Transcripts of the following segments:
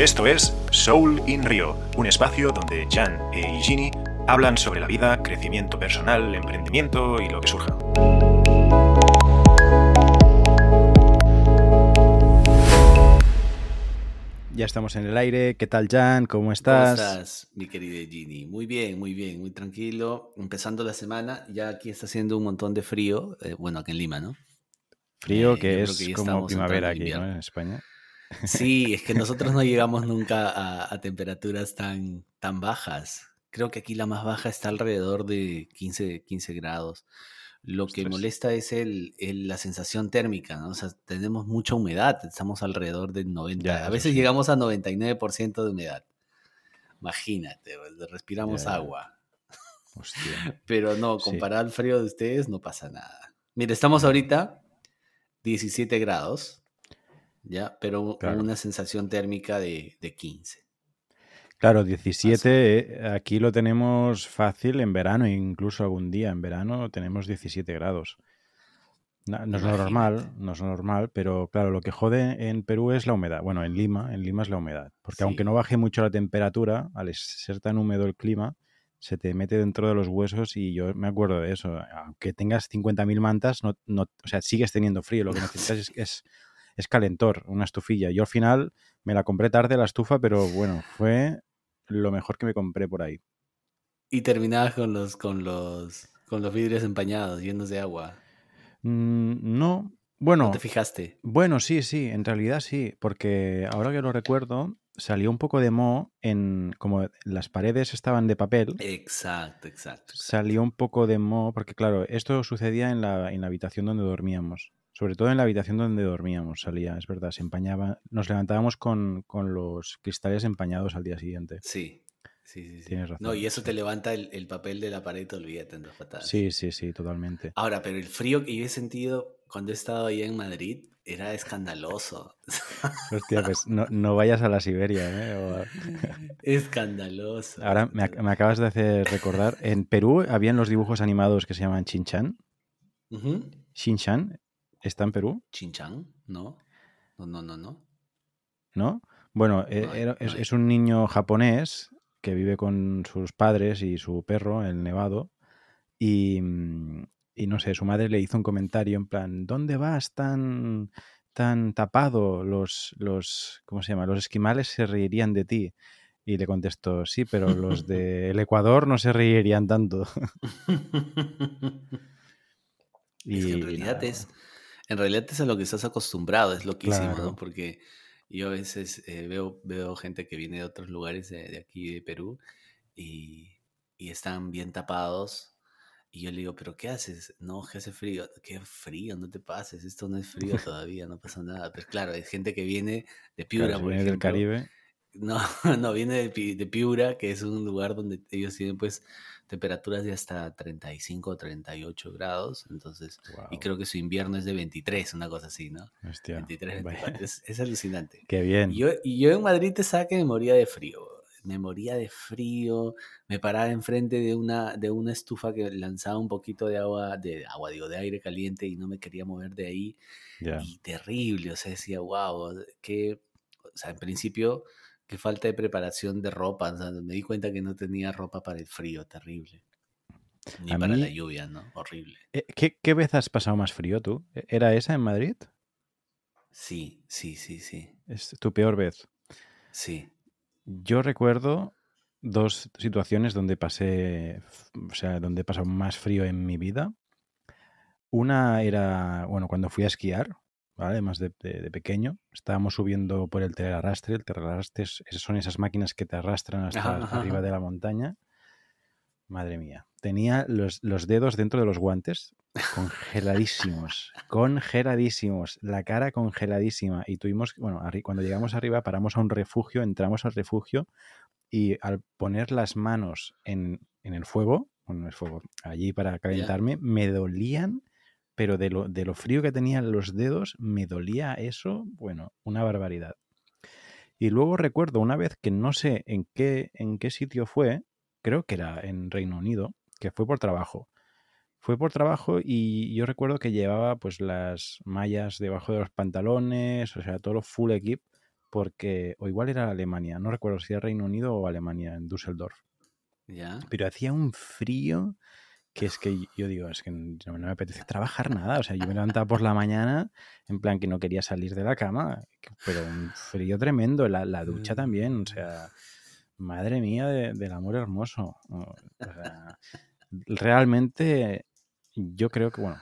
Esto es Soul in Rio, un espacio donde Jan e Igini hablan sobre la vida, crecimiento personal, emprendimiento y lo que surja. Ya estamos en el aire. ¿Qué tal, Jan? ¿Cómo estás? ¿Cómo estás, mi querida Ginny? Muy bien, muy bien, muy tranquilo. Empezando la semana, ya aquí está haciendo un montón de frío. eh, bueno, aquí en Lima, ¿no? Frío, Eh, que es que como primavera aquí, ¿no? En España. Sí, es que nosotros no llegamos nunca a, a temperaturas tan, tan bajas. Creo que aquí la más baja está alrededor de 15, 15 grados. Lo que molesta es el, el- la sensación térmica, ¿no? O sea, tenemos mucha humedad, estamos alrededor del 90, Ya, a veces sí. llegamos a 99% de humedad. Imagínate, pues, respiramos Ya, agua. Hostia. Pero no, Sí. comparado al frío de ustedes, no pasa nada. Mire, estamos ahorita 17 grados, ¿ya? Pero Claro. una sensación térmica de, de 15. Claro, 17, eh, aquí lo tenemos fácil en verano, incluso algún día en verano tenemos 17 grados. No, no es normal, no es normal, pero claro, lo que jode en Perú es la humedad. Bueno, en Lima, en Lima es la humedad. Porque aunque no baje mucho la temperatura, al ser tan húmedo el clima, se te mete dentro de los huesos y yo me acuerdo de eso. Aunque tengas 50.000 mantas, no, no, o sea, sigues teniendo frío. Lo que necesitas es, es, es calentor, una estufilla. Yo al final me la compré tarde la estufa, pero bueno, fue lo mejor que me compré por ahí. Y terminabas con los, con los, con los vidrios empañados, llenos de agua. Mm, no, ¿No bueno, te fijaste? bueno, sí, sí, en realidad sí, porque ahora que lo recuerdo, salió un poco de moho en, como las paredes estaban de papel, Exacto, exacto. exacto. salió un poco de moho, porque claro, esto sucedía en la, en la habitación donde dormíamos, sobre todo en la habitación donde dormíamos salía, es verdad, se empañaba, nos levantábamos con, con los cristales empañados al día siguiente. Sí, sí, sí. sí. Tienes No, razón, y eso te levanta el, el papel de la pared, te olvídate en dos patadas. Sí, sí, sí, totalmente. Ahora, pero el frío que yo he sentido cuando he estado allá en Madrid era escandaloso. Hostia, pues no, no vayas a la Siberia, ¿eh? O Escandaloso. Ahora me, me acabas de hacer recordar, en Perú habían los dibujos animados que se llaman Shin-Chan. Ujú. Shin-Chan está en Perú, Chinchán, ¿no? No, no, no, no. ¿no? Bueno, e- No hay, era- no es, un niño japonés que vive con sus padres y su perro, el nevado, y, y no sé, su madre le hizo un comentario en plan, ¿dónde vas tan, tan tapado? Los, los, ¿cómo se llama? Los esquimales se reirían de ti. Y le contestó, sí, pero los del Ecuador no se reirían tanto. Es que en realidad nada, es, en realidad es a lo que estás acostumbrado, es loquísimo, ¿no? claro. Porque yo a veces eh, veo, veo gente que viene de otros lugares de, de aquí de Perú y, y están bien tapados. Y yo le digo, ¿pero qué haces? No, que hace frío. ¿Qué frío? No te pases, esto no es frío todavía, no pasa nada. Pero claro, hay gente que viene de Piura, por vienes del ejemplo. Caribe, No, no, viene de, de Piura, que es un lugar donde ellos tienen pues temperaturas de hasta 35 o 38 grados. Entonces, y creo que su invierno es de 23, una cosa así, ¿no? hostia, 23, vaya, 24. Es, es alucinante. qué Y bien. yo, y yo en Madrid te saqué, me moría de frío. Me moría de frío. Me paraba enfrente de una, de una estufa que lanzaba un poquito de agua, de agua, digo, de aire caliente y no me quería mover de ahí. Y terrible, o sea, decía, wow, que, o sea, en principio, qué falta de preparación de ropa. O sea, me di cuenta que no tenía ropa para el frío, terrible. Ni a para la lluvia, ¿no? Horrible. eh, ¿qué, qué vez has pasado más frío tú? ¿E- ¿Era esa en Madrid? Sí, sí, sí, sí, Es tu peor vez. sí. Yo recuerdo dos situaciones donde pasé, o sea, donde he pasado más frío en mi vida. Una era, bueno, cuando fui a esquiar, ¿vale? Más de, de- de pequeño. Estábamos subiendo por el terrarrastre. El terrarrastre es- son esas máquinas que te arrastran hasta Ajá, arriba ajá. de la montaña. Madre mía. Tenía los, los dedos dentro de los guantes congeladísimos, congeladísimos, la cara congeladísima. Y tuvimos, bueno, cuando llegamos arriba paramos a un refugio, entramos al refugio y al poner las manos en, en el fuego, bueno, fuego, allí para calentarme, me dolían, pero de lo, de lo frío que tenían los dedos, me dolía eso, bueno, una barbaridad. Y luego recuerdo una vez que no sé en qué, en qué sitio fue, creo que era en Reino Unido, que fue por trabajo. Fue por trabajo y yo recuerdo que llevaba pues las mallas debajo de los pantalones, o sea, todo lo full equip porque, o igual era Alemania, no recuerdo si era Reino Unido o Alemania, en Düsseldorf. ¿Ya? Pero hacía un frío que es que yo digo, es que no, no me apetece trabajar nada. O sea, yo me levantaba por la mañana en plan que no quería salir de la cama, pero un frío tremendo, la, la ducha también, o sea, madre mía de- del amor hermoso. O sea, realmente yo creo que, bueno,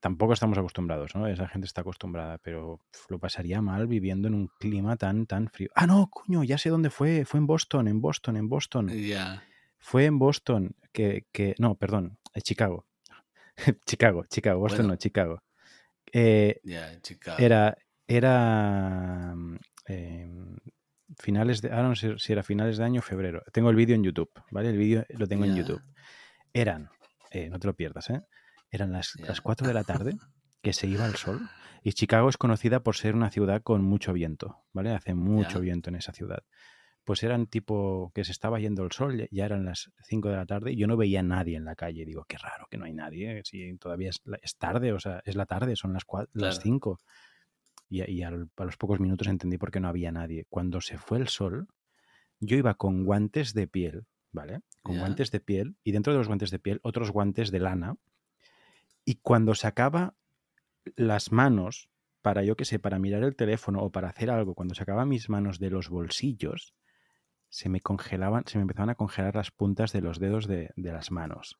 tampoco estamos acostumbrados, ¿no? Esa gente está acostumbrada, pero lo pasaría mal viviendo en un clima tan, tan frío. Ah, no, coño, ya sé dónde fue. Fue en Boston, en Boston, en Boston. Ya. Fue en Boston que, que no, perdón, en Chicago. Chicago, Chicago, Boston Bueno. no, Chicago. Eh, Chicago. era, era mm, em, finales de, ahora no sé si era finales de año febrero. Tengo el vídeo en YouTube, ¿vale? El vídeo lo tengo en. YouTube. Eran, eh, no te lo pierdas, ¿eh? Eran las, Ya. las 4 de la tarde que se iba el sol. Y Chicago es conocida por ser una ciudad con mucho viento, ¿vale? Hace mucho viento en esa ciudad. Pues eran tipo que se estaba yendo el sol, ya- eran las 5 de la tarde y yo no veía a nadie en la calle. Digo, qué raro que no hay nadie, ¿eh? si todavía es, la- es tarde, o sea, es la tarde, son las, cua- las Claro. 5. Y, y al- a los pocos minutos entendí por qué no había nadie. Cuando se fue el sol, yo iba con guantes de piel, ¿vale? Con guantes de piel y dentro de los guantes de piel otros guantes de lana. Y cuando sacaba las manos para, yo qué sé, para mirar el teléfono o para hacer algo, cuando sacaba mis manos de los bolsillos, se me congelaban, se me empezaban a congelar las puntas de los dedos de, de las manos.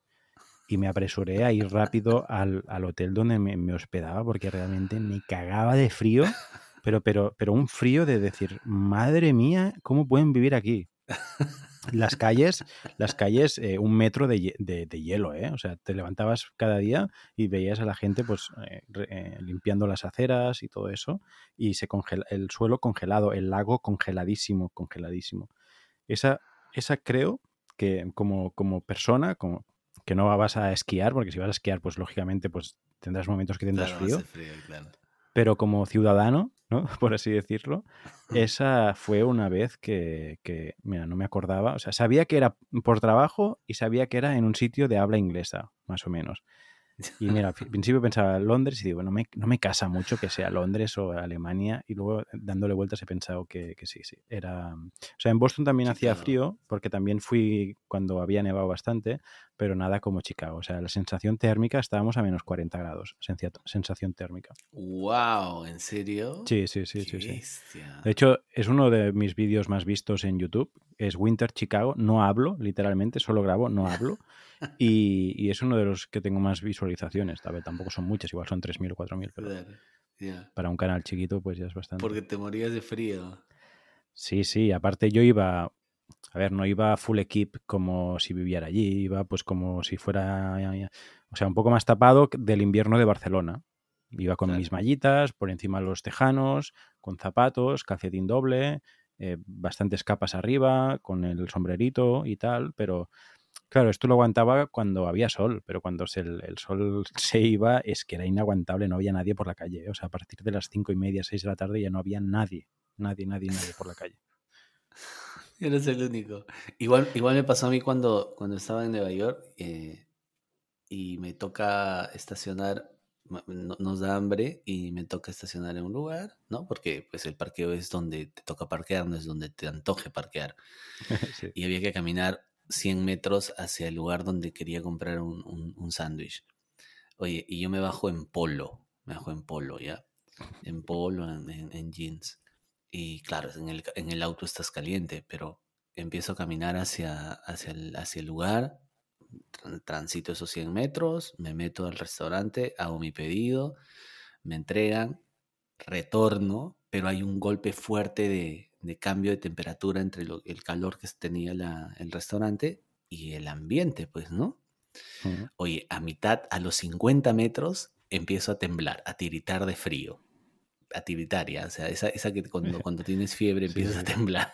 Y me apresuré a ir rápido al, al hotel donde me, hospedaba porque realmente me cagaba de frío, pero, pero, pero un frío de decir, madre mía, ¿cómo pueden vivir aquí? Las calles, las calles, eh, un metro de, de- hielo, ¿eh? O sea, te levantabas cada día y veías a la gente pues eh, eh, limpiando las aceras y todo eso, y se el suelo congelado, el lago congeladísimo, congeladísimo. Esa, esa creo que como, como persona, como que no vas a esquiar, porque si vas a esquiar, pues lógicamente pues tendrás momentos que tendrás Claro, frío, hace frío, claro. pero como ciudadano, ¿no? Por así decirlo, esa fue una vez que, que, mira, no me acordaba, o sea, sabía que era por trabajo y sabía que era en un sitio de habla inglesa, más o menos. Y mira, al principio pensaba Londres y digo, no me, no me casa mucho que sea Londres o Alemania. Y luego dándole vueltas he pensado que, que sí, sí. Era. O sea, en Boston también hacía frío, porque también fui cuando había nevado bastante, pero nada como Chicago. O sea, la sensación térmica estábamos a menos 40 grados. Sensación térmica. Wow, ¿en serio? Sí, sí, sí, sí, sí. De hecho, es uno de mis vídeos más vistos en YouTube. Es Winter Chicago. No hablo, literalmente, solo grabo, no hablo. Y, y es uno de los que tengo más visualizaciones. Tampoco son muchas, igual son 3.000 o 4.000, pero para un canal chiquito, pues ya es bastante. Porque te morías de frío. Sí, sí, aparte yo iba, a ver, no iba full equip como si viviera allí, iba pues como si fuera, o sea, un poco más tapado del invierno de Barcelona. Iba con Claro. mis mallitas, por encima los tejanos, con zapatos, calcetín doble, eh, bastantes capas arriba, con el sombrerito y tal, pero claro, esto lo aguantaba cuando había sol, pero cuando se- el, el sol se iba es que era inaguantable, no había nadie por la calle. O sea, a partir de las cinco y media, seis de la tarde ya no había nadie, nadie, nadie, nadie por la calle. Eres el único. Igual, igual me pasó a mí cuando, cuando estaba en Nueva York eh, y me toca estacionar, no- nos da hambre y me toca estacionar en un lugar, ¿no? Porque pues el parqueo es donde te toca parquear, no es donde te antoje parquear. Sí. Y había que caminar 100 metros hacia el lugar donde quería comprar un, un- un sándwich. Oye, y yo me bajo en polo, me bajo en polo, ¿ya? En polo, en, en- en jeans. Y claro, en el, en el auto estás caliente, pero empiezo a caminar hacia, hacia, el, hacia el lugar, tran- transito esos 100 metros, me meto al restaurante, hago mi pedido, me entregan, retorno, pero hay un golpe fuerte de, de cambio de temperatura entre lo- el calor que tenía la- el restaurante y el ambiente, pues, ¿no? Ujú. Oye, a mitad, a los 50 metros, empiezo a temblar, a tiritar de frío. A tiritar ya, o sea, esa, esa que cuando, cuando tienes fiebre empiezas sí, a temblar.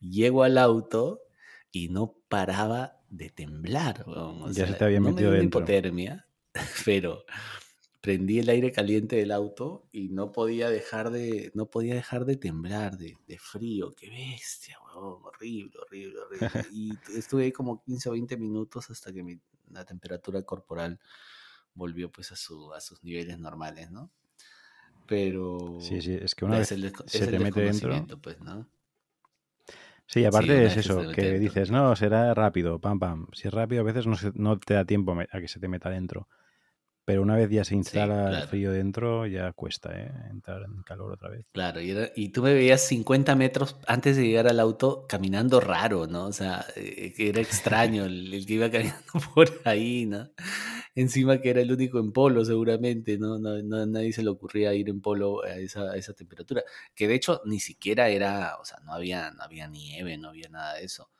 Llego al auto y no paraba de temblar. Ya se te había no me metido dio una dentro. hipotermia, pero prendí el aire caliente del auto y no podía dejar de, no podía dejar de temblar, de, de frío. Qué bestia, weón, horrible, horrible, horrible. Y estuve ahí como 15 o 20 minutos hasta que mi, la temperatura corporal volvió pues a, su, a sus niveles normales, ¿no? Pero... Sí, sí, es que una vez el, se es el te mete dentro. pues, ¿no? Sí, aparte es que eso, que dices, no, será rápido, pam, pam. Si es rápido, a veces no, se- no te da tiempo a que se te meta dentro. Pero una vez ya se instala el claro. frío dentro, ya cuesta, ¿eh? Entrar en calor otra vez. Claro, y, era- y tú me veías 50 metros antes de llegar al auto caminando raro, ¿no? O sea, eh, era extraño el, el que iba caminando por ahí, ¿no? Encima que era el único en polo, seguramente, ¿no? No, no- nadie se le ocurría ir en polo a esa, a esa temperatura. Que de hecho ni siquiera era, o sea, no había, no había nieve, no había nada de eso.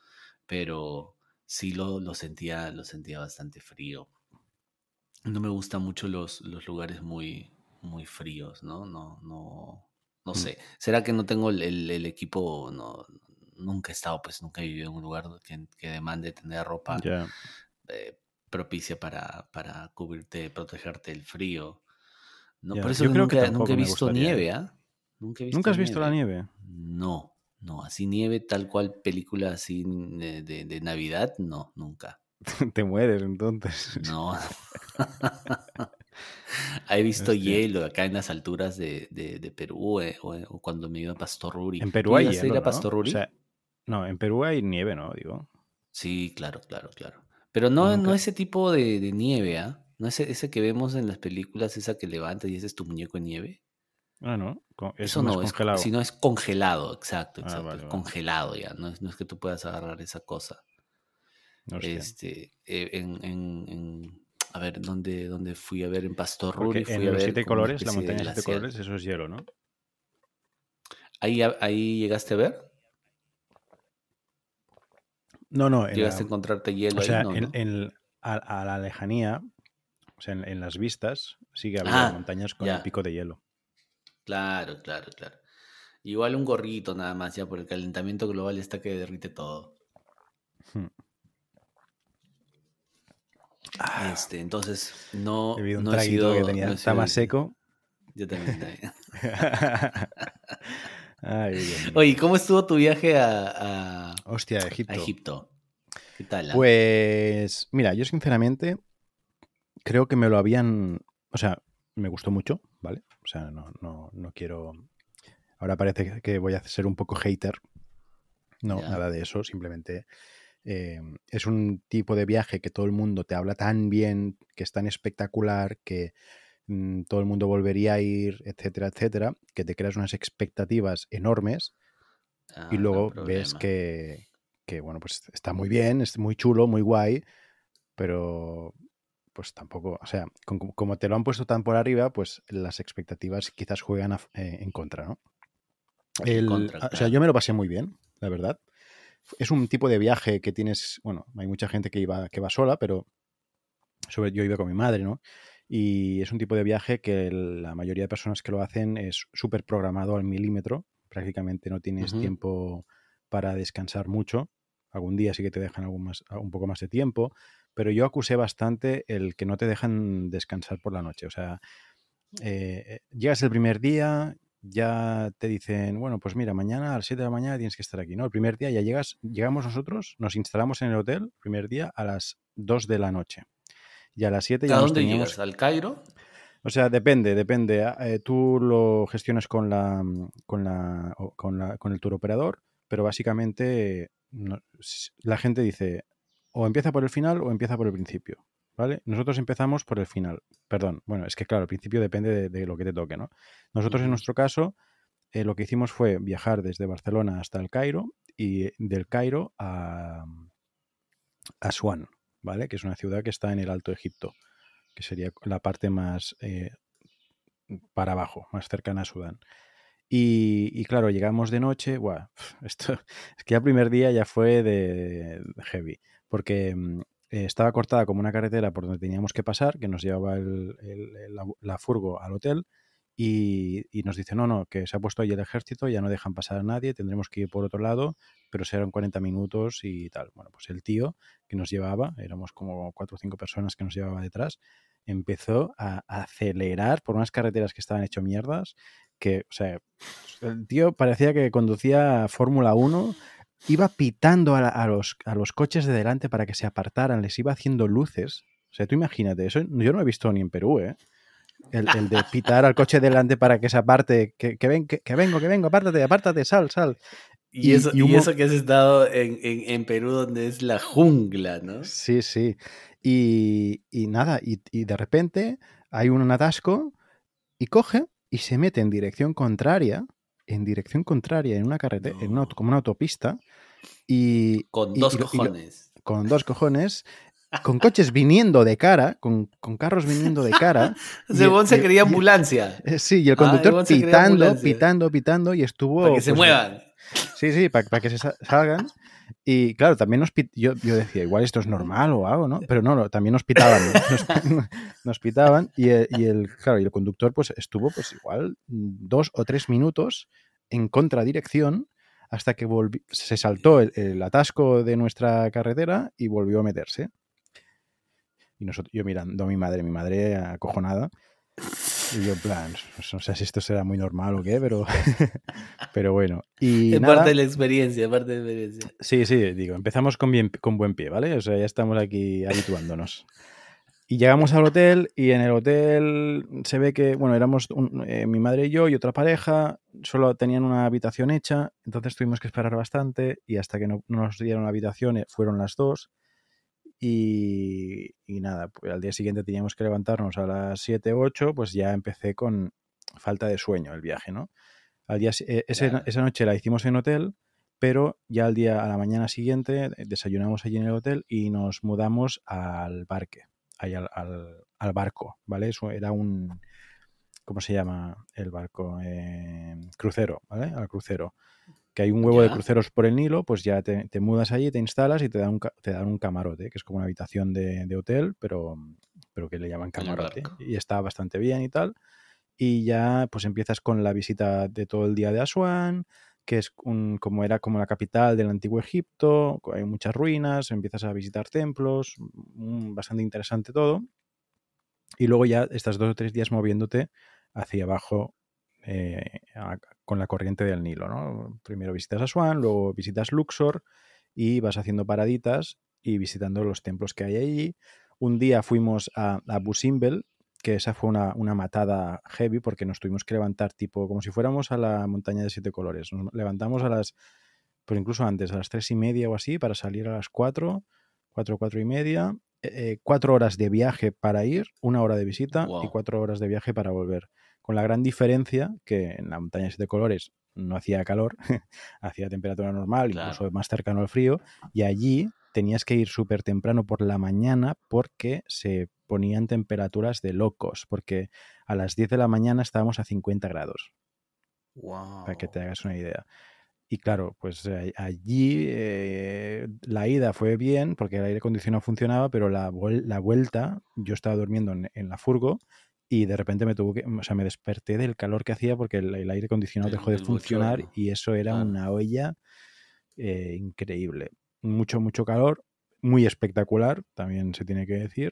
Pero sí lo, lo sentía, lo sentía bastante frío. No me gustan mucho los, los lugares muy, muy fríos, ¿no? No, no, no Mm. sé. ¿Será que no tengo el, el- el equipo? No, nunca he estado, pues nunca he vivido en un lugar que, que demande tener ropa eh, propicia para, para cubrirte, protegerte del frío. ¿no? Ya, Por eso yo creo que nunca, nunca he visto ¿eh? nieve, ¿ah? Nunca ¿Nunca has visto la nieve? No, no, así nieve tal cual película así de, de- de Navidad, no, nunca. te mueres entonces. No. He visto Hostia. hielo acá en las alturas de, de- de Perú eh, o, o cuando me iba a Pastoruri. En ¿Tú Perú hay llegaste a ir hielo, a ¿no? Pastoruri? O sea, no, en Perú hay nieve, ¿no? Digo. Sí, claro, claro, claro. Pero no, no ese tipo de, de nieve, ¿ah? No ese, ese que vemos en las películas, esa que levantas y ese es tu muñeco de nieve. Ah, no. Eso no, es, congelado. sino es congelado, exacto, Ah, exacto. vale, es vale. congelado ya, no es, no es que tú puedas agarrar esa cosa. Hostia. Este, eh, en, en- en- a ver, ¿dónde, dónde fui a ver? En Pastor Ruri fui en a los ver siete colores, la montaña de siete colores, eso es hielo, ¿no? ¿Ahí, ahí llegaste a ver? No, no, en ¿Llegaste a encontrarte hielo o sea, ahí? No, en, ¿no? en- a, a la lejanía, o sea, en, en las vistas, que había Ah, montañas con el pico de hielo. Claro, claro, claro. Igual un gorrito nada más, ya por el calentamiento global está que derrite todo. Hmm. Este, entonces, no, He bebido un no he sido. que tenía, no está sido más seco. Yo también. también. Ay, Dios. Oye, ¿cómo estuvo tu viaje a, a- Hostia, a Egipto. Egipto? ¿Qué tal? ah? Pues, mira, yo sinceramente creo que me lo habían. O sea, me gustó mucho, ¿vale? O sea, no, no, no quiero. Ahora parece que voy a ser un poco hater. No, nada de eso. Simplemente eh, es un tipo de viaje que todo el mundo te habla tan bien, que es tan espectacular, que mm, todo el mundo volvería a ir, etcétera, etcétera, que te creas unas expectativas enormes Ah, y no luego ves que, que, bueno, pues está muy bien, es muy chulo, muy guay, pero pues tampoco, o sea, con- como, te lo han puesto tan por arriba, pues las expectativas quizás juegan a- eh, en contra, ¿no? El- contra, O sea, yo me lo pasé muy bien, la verdad. Es un tipo de viaje que tienes, bueno, hay mucha gente que iba, que va sola, pero sobre, yo iba con mi madre, ¿no? Y es un tipo de viaje que la mayoría de personas que lo hacen es súper programado al milímetro. Prácticamente no tienes tiempo para descansar mucho. Algún día sí que te dejan algún más, un poco más de tiempo, pero yo acusé bastante el que no te dejan descansar por la noche. O sea, eh, llegas el primer día, ya te dicen, bueno, pues mira, mañana a las 7 de la mañana tienes que estar aquí, ¿no? El primer día ya llegas, llegamos nosotros, nos instalamos en el hotel, el primer día a las 2 de la noche. Y a las 7 ya ¿A dónde teníamos... llegas? ¿Al Cairo? O sea, depende, depende. Ah, eh, tú lo gestionas con la, con la, con la, con el tour operador, pero básicamente no- s- la gente dice o empieza por el final o empieza por el principio, ¿vale? Nosotros empezamos por el final. Perdón, bueno, es que claro, el principio depende de, de lo que te toque, ¿no? Nosotros en nuestro caso eh, lo que hicimos fue viajar desde Barcelona hasta el Cairo y del Cairo a, a Asuán, Que es una ciudad que está en el Alto Egipto, que sería la parte más eh, para abajo, más cercana a Sudán. Y, claro, llegamos de noche, buah, esto, es que el primer día ya fue de, heavy, porque mm, eh, estaba cortada como una carretera por donde teníamos que pasar, que nos llevaba la furgo al hotel, y, nos dice, no, no, que se ha puesto ahí el ejército, ya no dejan pasar a nadie, tendremos que ir por otro lado, pero serán 40 minutos y tal. Bueno, pues el tío que nos llevaba, éramos como cuatro o cinco personas que nos llevaba detrás, empezó a acelerar por unas carreteras que estaban hecho mierdas, que, o sea, el tío parecía que conducía Fórmula 1, iba pitando a, los, a los coches de delante para que se apartaran, les iba haciendo luces. O sea, tú imagínate, eso yo no he visto ni en Perú, ¿eh? El, el de pitar al coche delante para que se aparte, que, que, ven, que, que vengo, que vengo, apártate, apártate, sal, sal. Y, Y- eso, y y un mo- eso que has estado en, en, en Perú, donde es la jungla, ¿no? Sí, sí. Y, y nada, y, y de repente hay un atasco y coge y se mete en dirección contraria, en dirección contraria, en una carretera, en una, como una autopista, y Con y- dos y lo- y cojones. con dos cojones, con coches viniendo de cara, con, con carros viniendo de cara. huevón se creía ambulancia. eh, Sí, y el Ah, conductor pitando, pitando, pitando, y estuvo. Para que se pues, muevan. Sí, sí, para, que se sa- salgan. Y claro, también nos pit- yo, yo decía, igual esto es normal o algo, ¿no? Pero no, no, también nos pitaban. Nos, nos pitaban y el, y el- claro, y el conductor pues estuvo pues igual dos o tres minutos en contradirección hasta que se saltó el, el atasco de nuestra carretera y volvió a meterse. Y nosotros, yo mirando a mi madre, mi madre acojonada. Y yo, en plan, pues, no sé si esto será muy normal o qué, pero, pero bueno. Y Es nada, parte de la experiencia, parte de la experiencia. Sí, sí, digo, empezamos con, bien, con buen pie, ¿vale? O sea, ya estamos aquí habituándonos. Y llegamos al hotel y en el hotel se ve que, bueno, éramos un- eh, mi madre y yo y otra pareja, solo tenían una habitación hecha, entonces tuvimos que esperar bastante y hasta que no, no nos dieron la habitación eh, fueron las dos. Y, y nada, pues al día siguiente teníamos que levantarnos a las 7, 8, pues ya empecé con falta de sueño el viaje, ¿no? Al día, eh, ese- Claro. esa noche la hicimos en hotel, pero ya al día, a la mañana siguiente, eh, desayunamos allí en el hotel y nos mudamos al parque, ahí al, al- al barco, ¿vale? Eso era un, ¿cómo se llama el barco? Eh, crucero, ¿vale? Al crucero. Que hay un huevo de cruceros por el Nilo, pues ya te, te mudas allí, te instalas y te dan un, te dan un camarote, que es como una habitación de, de hotel, pero, pero que le llaman camarote. Y está bastante bien y tal. Y ya pues empiezas con la visita de todo el día de Asuán, que es un, como era como la capital del antiguo Egipto, hay muchas ruinas, empiezas a visitar templos, mm, bastante interesante todo. Y luego ya estás dos o tres días moviéndote hacia abajo eh, a- con la corriente del Nilo, ¿no? Primero visitas Asuán, luego visitas Luxor y vas haciendo paraditas y visitando los templos que hay allí. Un día fuimos a, a Abu Simbel, que esa fue una, una matada heavy porque nos tuvimos que levantar tipo como si fuéramos a la montaña de siete colores. Nos levantamos a las, pues incluso antes, a las tres y media o así para salir a las cuatro, cuatro, cuatro y media. eh, eh, cuatro horas de viaje para ir, una hora de visita y cuatro horas de viaje para volver. Con la gran diferencia que en la montaña de siete colores no hacía calor, hacía temperatura normal, Claro. incluso más cercano al frío, y allí tenías que ir súper temprano por la mañana porque se ponían temperaturas de locos, porque a las 10 de la mañana estábamos a 50 grados, Wow. para que te hagas una idea. Y claro, pues eh, allí eh, la ida fue bien porque el aire acondicionado funcionaba, pero la, vuel- la vuelta, yo estaba durmiendo en, en la furgo y de repente me tuvo que, o sea, me desperté del calor que hacía porque el, el aire acondicionado dejó de funcionar bochorno. y eso era una olla eh, increíble. Mucho, mucho calor, muy espectacular, también se tiene que decir,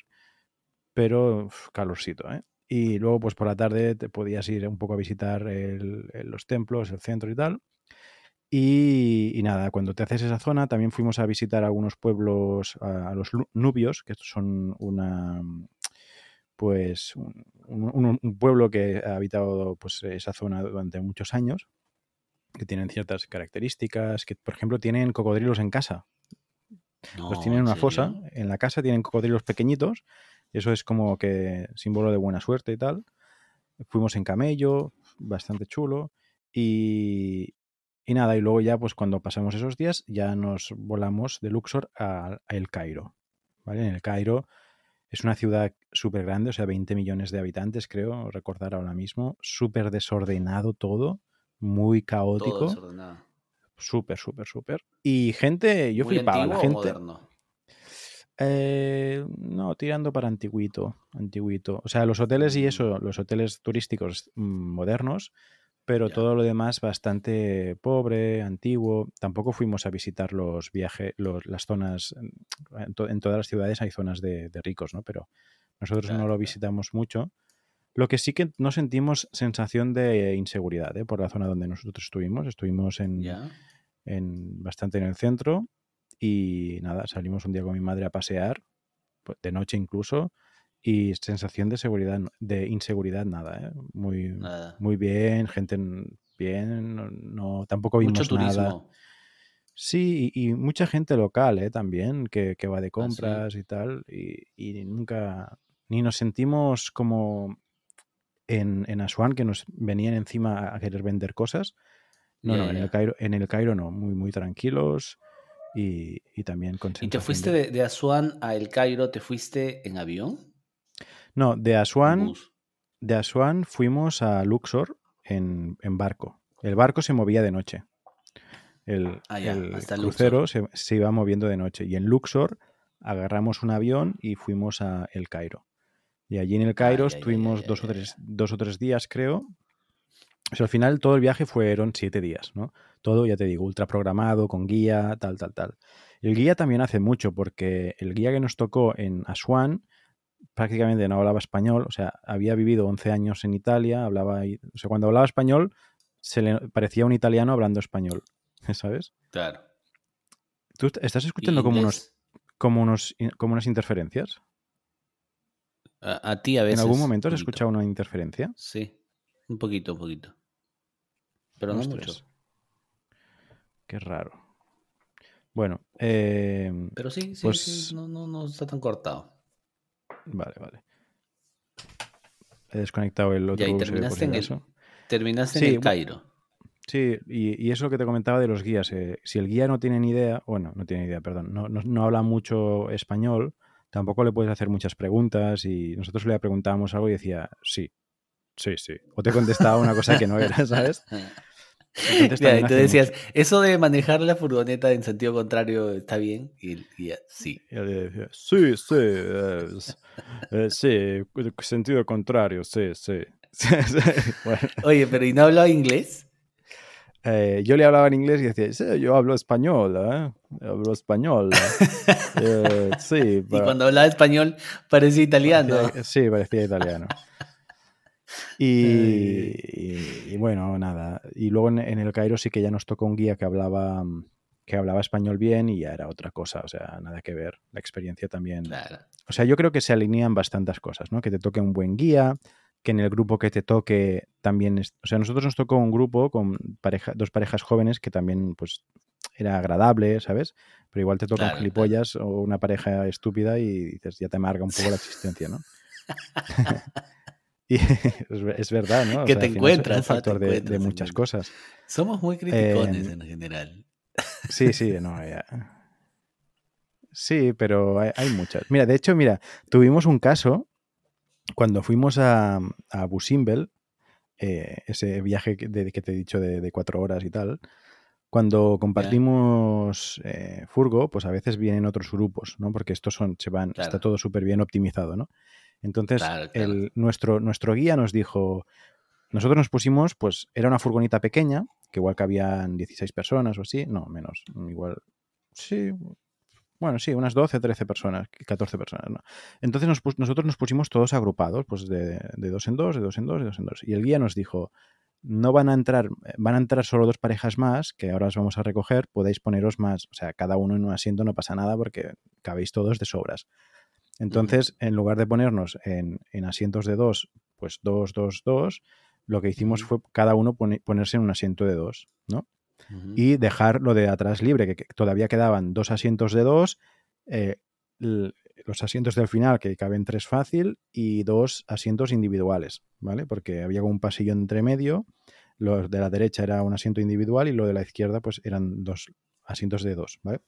pero uf, calorcito, ¿eh? Y luego, pues por la tarde te podías ir un poco a visitar el- los templos, el centro y tal. Y, y nada, cuando te haces esa zona, también fuimos a visitar algunos pueblos, a, a los nubios, que estos son una, pues, un, un- un pueblo que ha habitado pues, esa zona durante muchos años, que tienen ciertas características, que por ejemplo tienen cocodrilos en casa. Los No, tienen en ¿en una fosa, en la casa tienen cocodrilos pequeñitos, eso es como que símbolo de buena suerte y tal. Fuimos en camello, bastante chulo, y, y nada, y luego ya pues cuando pasamos esos días ya nos volamos de Luxor a, a El Cairo, ¿vale? En El Cairo es una ciudad súper grande, o sea, 20 millones de habitantes creo, recordar ahora mismo, súper desordenado todo, muy Todo caótico, desordenado. súper, súper, súper. Y gente, yo ¿Muy flipaba, la o gente... moderno? Eh, no, tirando para antiguito, antiguito. O sea, los hoteles y Mm. eso, los hoteles turísticos mm, modernos, pero Ya. todo lo demás bastante pobre, antiguo. Tampoco fuimos a visitar los viajes, los, las zonas, mm, en, to- en todas las ciudades hay zonas de, de ricos, ¿no? Pero nosotros no lo claro. visitamos mucho. Lo que sí que no sentimos sensación de inseguridad, ¿eh? Por la zona donde nosotros estuvimos. Estuvimos en, ¿Ya? en bastante en el centro y nada, salimos un día con mi madre a pasear, pues, de noche incluso, y sensación de seguridad, de inseguridad, nada, ¿eh? Muy, Nada. muy bien, gente bien, no, no- tampoco vimos Mucho nada. turismo. Sí, y, y mucha gente local, ¿eh? También, que, que va de Ah, sí. compras y tal, y, y nunca, ni nos sentimos como en, en Asuán, que nos venían encima a querer vender cosas. No, no, en el. Cairo, en el Cairo no, muy, muy tranquilos y, y también con ¿Y te fuiste de... de, de Asuán a El Cairo? ¿Te fuiste en avión? No, de ¿En Asuán, de Asuán fuimos a Luxor en, en barco. El barco se movía de noche. El, Ah, ya, el hasta crucero se, se iba moviendo de noche. Y en Luxor agarramos un avión y fuimos a El Cairo. Y allí en El Cairo Ah, ya, estuvimos ya, dos, o tres, dos o tres días, creo. O sea, al final todo el viaje fueron siete días, ¿no? Todo, ya te digo, ultra programado, con guía, tal, tal, tal. El guía también hace mucho, porque el guía que nos tocó en Asuán prácticamente no hablaba español, o sea, había vivido 11 años en Italia, hablaba, o sea, cuando hablaba español se le parecía un italiano hablando español, ¿sabes? Claro. ¿Tú est- estás ¿Y escuchando como unos, como unos, como unas interferencias? A, a ti a ¿En veces. algún un momento has escuchado una interferencia? Sí, un poquito, un poquito. Pero no Ostras, mucho. Qué raro. Bueno, eh, Pero sí, sí, pues sí, no, no, no está tan cortado. Vale, vale. He desconectado el otro y terminaste en el, terminaste en Sí, el bu- Cairo. Sí, y, y es lo que te comentaba de los guías. eh, si el guía no tiene ni idea, bueno, no tiene ni idea, perdón, no, no, no habla mucho español, tampoco le puedes hacer muchas preguntas y nosotros le preguntábamos algo y decía, sí, sí, sí. O te contestaba una cosa que no era, ¿sabes? Y tú decías, mucho. eso de manejar la furgoneta en sentido contrario está bien. Y sí. Y decía, sí, sí, es- eh, sí, sentido contrario, sí, sí. Sí, sí. Bueno, Oye, pero ¿y no hablaba inglés? eh, yo le hablaba en inglés y decía, sí, yo hablo español, ¿eh? Hablo español. Eh, sí, Y pero cuando hablaba español parecía italiano. parecía- sí, parecía italiano. Y, y- y bueno, nada. Y luego en, en el Cairo sí que ya nos tocó un guía que hablaba, mm, que hablaba español bien y ya era otra cosa, o sea, nada que ver. La experiencia también. Claro. O sea, yo creo que se alinean bastantes cosas, ¿no? Que te toque un buen guía, que en el grupo que te toque también... es- o sea, a nosotros nos tocó un grupo con pareja, dos parejas jóvenes que también, pues, era agradable, ¿sabes? Pero igual te toca un Claro, claro. gilipollas o una pareja estúpida y dices, ya te amarga un poco la existencia, ¿no? y es, ver- es verdad, ¿no? O Que sea, te es- es un encuentras, te factor de, muchas cosas. Somos muy criticones Eh, en general. Sí, sí, no, ya. Sí, pero hay, hay muchas. Mira, de hecho, mira, tuvimos un caso cuando fuimos a, a Busimbel, eh, ese viaje que, de- que te he dicho de, de cuatro horas y tal. Cuando compartimos eh, Furgo, pues a veces vienen otros grupos, ¿no? Porque estos son, se van, está todo súper bien optimizado, ¿no? Entonces, Claro, claro. el, nuestro, nuestro guía nos dijo, nosotros nos pusimos, pues era una furgoneta pequeña, que igual cabían 16 personas o así, no, menos, igual, sí, bueno, sí, unas 12, 13 personas, 14 personas, ¿no? Entonces nos nosotros nos pusimos todos agrupados, pues de, de dos en dos, de dos en dos, de dos en dos. Y el guía nos dijo, no van a entrar, van a entrar solo dos parejas más, que ahora os vamos a recoger, podéis poneros más, o sea, cada uno en un asiento no pasa nada porque cabéis todos de sobras. Entonces, en lugar de ponernos en, en asientos de dos, pues dos, dos, dos, lo que hicimos fue cada uno pone- ponerse en un asiento de dos, ¿no? Y dejar lo de atrás libre, que, que todavía quedaban dos asientos de dos, eh, los asientos del final que caben tres fácil y dos asientos individuales, ¿vale? Porque había como un pasillo entre medio, los de la derecha era un asiento individual y lo de la izquierda pues eran dos asientos de dos, ¿vale?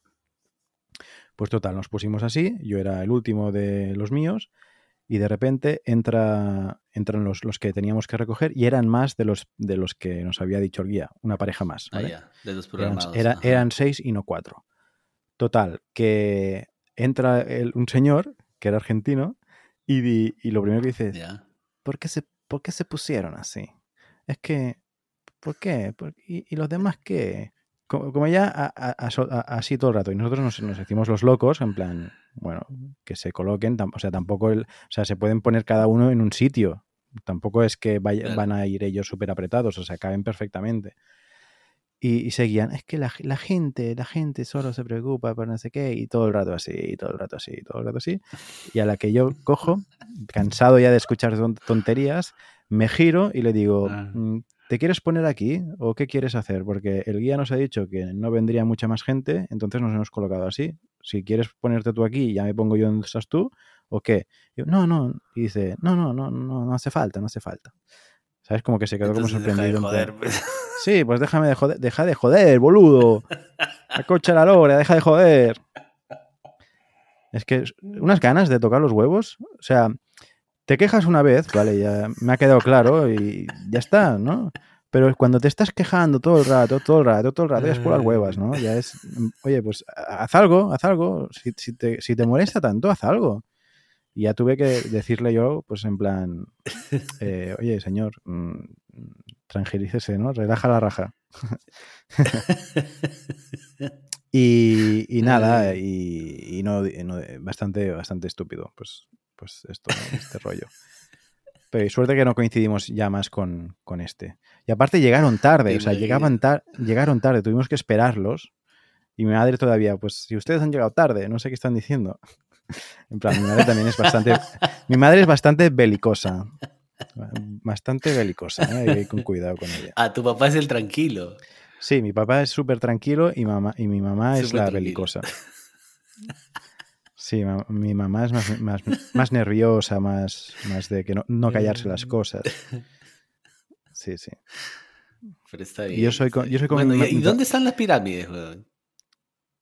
Pues total, nos pusimos así, yo era el último de los míos y de repente entra, entran los, los que teníamos que recoger y eran más de los, de los que nos había dicho el guía, una pareja más. Ah, ya, de los Eran, programados. era- ajá. eran seis y no cuatro. Total, que entra el- un señor que era argentino y, di- y lo primero que dice es. ¿por qué, se, ¿por qué se pusieron así? Es que, ¿por qué? ¿Por- y, y los demás qué? Como, ya a- a- así todo el rato. Y nosotros nos, nos decimos los locos, en plan, bueno, que se coloquen, tam- o sea, tampoco, el, o sea, se pueden poner cada uno en un sitio. Tampoco es que vaya- Claro. van a ir ellos súper apretados, o sea, caben perfectamente. Y, y seguían, es que la, la gente, la gente solo se preocupa por no sé qué, y todo el rato así, y todo el rato así, y todo el rato así. Y a la que yo cojo, cansado ya de escuchar ton- tonterías, me giro y le digo, Ah. "Mm, ¿te quieres poner aquí o qué quieres hacer? Porque el guía nos ha dicho que no vendría mucha más gente, entonces nos hemos colocado así. Si quieres ponerte tú aquí, ya me pongo yo donde estás tú, ¿o qué? Y yo, no, no. Y dice, no, no, no, no, no hace falta, no hace falta. ¿Sabes? Como que se quedó Entonces como deja de sorprendido. en plan, joder. pues. Sí, pues déjame de joder, deja de joder, boludo. Acocha la logra, deja de joder. Es que unas ganas de tocar los huevos. O sea, te quejas una vez, vale, ya me ha quedado claro y ya está, ¿no? Pero cuando te estás quejando todo el rato, todo el rato, todo el rato, ya es por las huevas, ¿no? Ya es, oye, pues haz algo, haz algo. Si, si te, si te molesta tanto, haz algo. Y ya tuve que decirle yo, pues en plan, eh, oye, señor, mm, tranquilícese, ¿no? Relaja la raja. Y, y nada, y, y no, y no- bastante, bastante estúpido, pues, pues esto, ¿no? este rollo. Pero y suerte que no coincidimos ya más con, con este. Y aparte llegaron tarde, o sea, llegaban tar- llegaron tarde, tuvimos que esperarlos. Y mi madre todavía, pues si ustedes han llegado tarde, no sé qué están diciendo. En plan, mi madre también es bastante. Mi madre es bastante belicosa. Bastante belicosa, ¿eh? hay que ir con cuidado con ella. Ah, tu papá es el tranquilo. Sí, mi papá es súper tranquilo y, mamá, y mi mamá es la tranquilo. belicosa. Sí, ma- mi mamá es más, más, más nerviosa, más, más de que no, no callarse las cosas. Sí, sí. Pero está Y bien. yo soy con- yo soy con Bueno, mi- ¿y- ¿y mi- dónde están las pirámides, weón?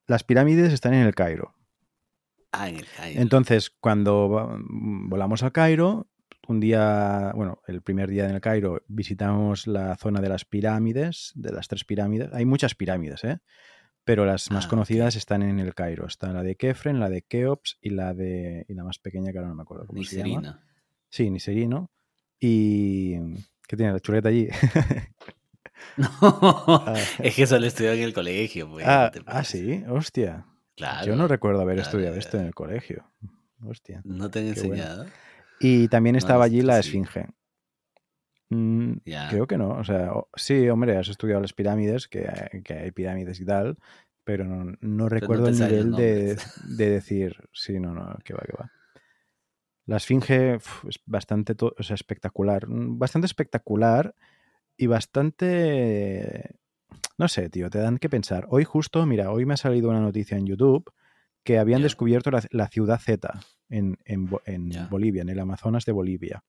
Las pirámides están en el Cairo. Ah, en el Cairo. Entonces, cuando va- volamos al Cairo, un día, bueno, el primer día en el Cairo visitamos la zona de las pirámides, de las tres pirámides. Hay muchas pirámides, ¿eh? Pero las más Ah, conocidas están en el Cairo. Está la de Kefren, la de Keops y la de y la más pequeña que ahora no me acuerdo cómo se llama. Sí, Niserino. Y ¿qué tiene la chuleta allí? No, Ah. es que eso lo estudió en el colegio, pues. ah, no ah, sí, hostia. Claro. Yo no recuerdo haber claro, estudiado esto en el colegio. Hostia. ¿No te bueno. enseñado? Y también No, estaba allí la sí. Esfinge. Mm, Ya. Creo que no. O sea, o- sí, hombre, has estudiado las pirámides, que, que hay pirámides y tal, pero no, no recuerdo te el sabes los nivel de, de decir, sí, no, no, que va, que va. La Esfinge uf, es bastante o sea, espectacular. mm, Bastante espectacular y bastante. No sé, tío, te dan que pensar. Hoy, justo, mira, hoy me ha salido una noticia en YouTube que habían Ya. descubierto la, la ciudad Z en, en en Ya. Bolivia, en el Amazonas de Bolivia,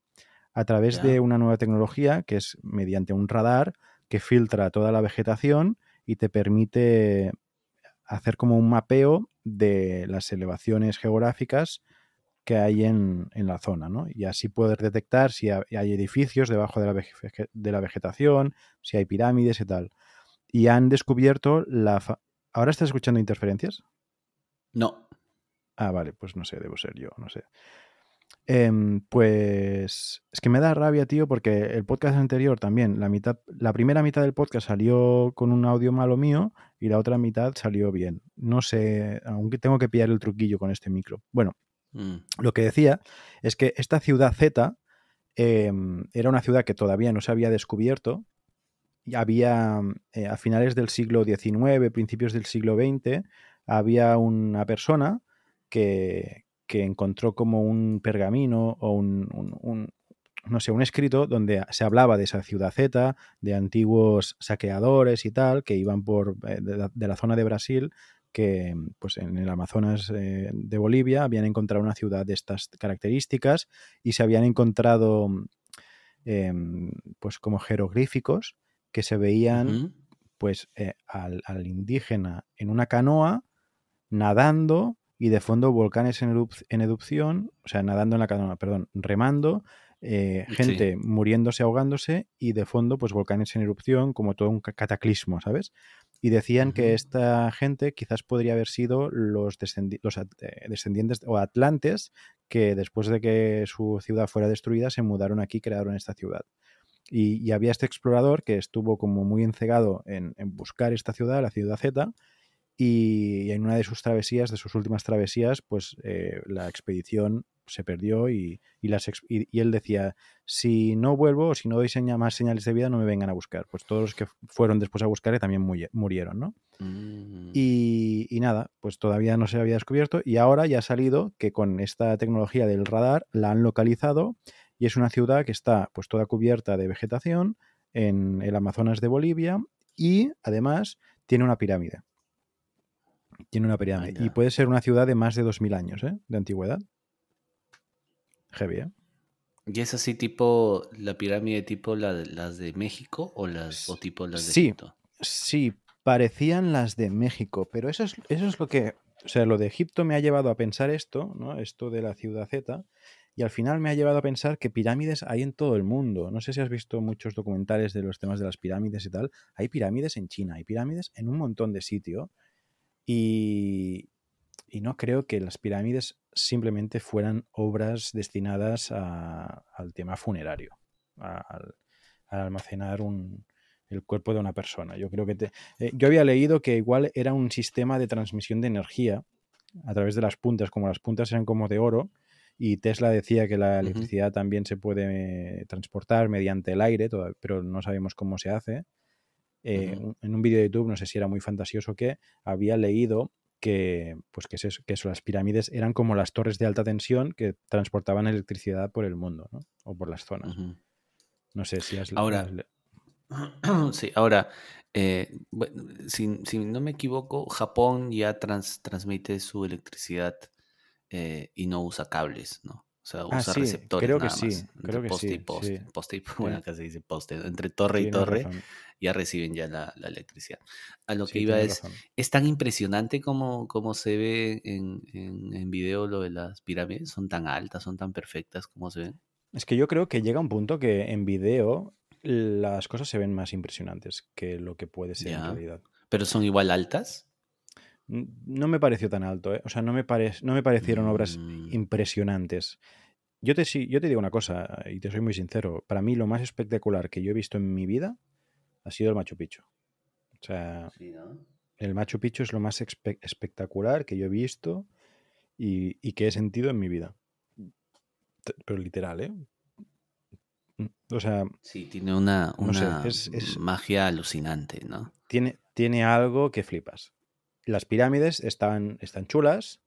a través de una nueva tecnología que es mediante un radar que filtra toda la vegetación y te permite hacer como un mapeo de las elevaciones geográficas que hay en, en la zona, ¿no? Y así poder detectar si ha- hay edificios debajo de la, de la vegetación, si hay pirámides y tal. Y han descubierto la... ¿Ahora estás escuchando interferencias? No. Ah, vale, pues no sé, debo ser yo, no sé. Em, pues es que me da rabia, tío, porque el podcast anterior también, la mitad, la primera mitad del podcast salió con un audio malo mío y la otra mitad salió bien. No sé, aunque tengo que pillar el truquillo con este micro. Bueno, Mm, lo que decía es que esta ciudad Z eh, era una ciudad que todavía no se había descubierto. Y había, eh, a finales del siglo XIX, principios del siglo XX, había una persona que, que encontró como un pergamino o un, un- un- no sé, un escrito donde se hablaba de esa ciudad Z, de antiguos saqueadores y tal, que iban por eh, de la, de la zona de Brasil que pues en el Amazonas eh, de Bolivia habían encontrado una ciudad de estas características y se habían encontrado eh, pues como jeroglíficos que se veían pues eh, al, al indígena en una canoa nadando y de fondo volcanes en, erup- en erupción, o sea, nadando en la canoa, perdón, remando, eh, Sí. gente muriéndose, ahogándose y de fondo pues volcanes en erupción como todo un ca- cataclismo, ¿sabes? Y decían que esta gente quizás podría haber sido los, descendi- los at- eh, descendientes o atlantes que después de que su ciudad fuera destruida se mudaron aquí y crearon esta ciudad. Y, y había este explorador que estuvo como muy encegado en, en buscar esta ciudad, la ciudad Z, y, y en una de sus travesías, de sus últimas travesías, pues eh, la expedición se perdió y, las, y, él decía, si no vuelvo o si no doy más señales de vida, no me vengan a buscar. Pues todos los que fueron después a buscarle también murieron, ¿no? Mm. Y, y, nada, pues todavía no se había descubierto y ahora ya ha salido que con esta tecnología del radar la han localizado y es una ciudad que está pues toda cubierta de vegetación en el Amazonas de Bolivia y además tiene una pirámide. Tiene una pirámide. Y puede ser una ciudad de más de 2000 años ¿eh? de antigüedad. Heavy, ¿eh? ¿Y es así tipo la pirámide tipo la las de México o las o tipo las de sí, Sí, parecían las de México, pero eso es, eso es lo que, o sea, lo de Egipto me ha llevado a pensar esto, ¿no? Esto de la ciudad Z, y al final me ha llevado a pensar que pirámides hay en todo el mundo. No sé si has visto muchos documentales de los temas de las pirámides y tal. Hay pirámides en China, hay pirámides en un montón de sitios. Y, no creo que las pirámides simplemente fueran obras destinadas al tema funerario, a, almacenar el cuerpo de una persona. Yo creo que eh, yo había leído que igual era un sistema de transmisión de energía a través de las puntas, como las puntas eran como de oro, y Tesla decía que la electricidad también se puede transportar mediante el aire, pero no sabemos cómo se hace. Eh, en un vídeo de YouTube, no sé si era muy fantasioso que había leído que, pues que, eso, que las pirámides eran como las torres de alta tensión que transportaban electricidad por el mundo, ¿no? O por las zonas. No sé si has... Ahora, sí, ahora, eh, si, no me equivoco, Japón ya transmite su electricidad eh, y no usa cables, ¿no? O sea, ah, usa receptores. Creo que sí, creo que poste sí. Y poste, poste y bueno, acá se dice poste. Entre torre y torre ya reciben ya la, electricidad. A lo que iba es, es tan impresionante como, como se ve en, en, en, video lo de las pirámides. Son tan altas, son tan perfectas como se ven. Es que yo creo que llega un punto que en video las cosas se ven más impresionantes que lo que puede ser en realidad. ¿Pero son igual altas? No me pareció tan alto, ¿eh? o sea, no me, no me parecieron obras mm. impresionantes. Yo te, yo te digo una cosa, y te soy muy sincero, para mí lo más espectacular que yo he visto en mi vida ha sido el Machu Picchu. O sea, el Machu Picchu es lo más espectacular que yo he visto y, que he sentido en mi vida. Pero literal, ¿eh? Mm, o sea... Sí, tiene una, magia alucinante, ¿no? Tiene, tiene algo que flipas. Las pirámides están, están chulas.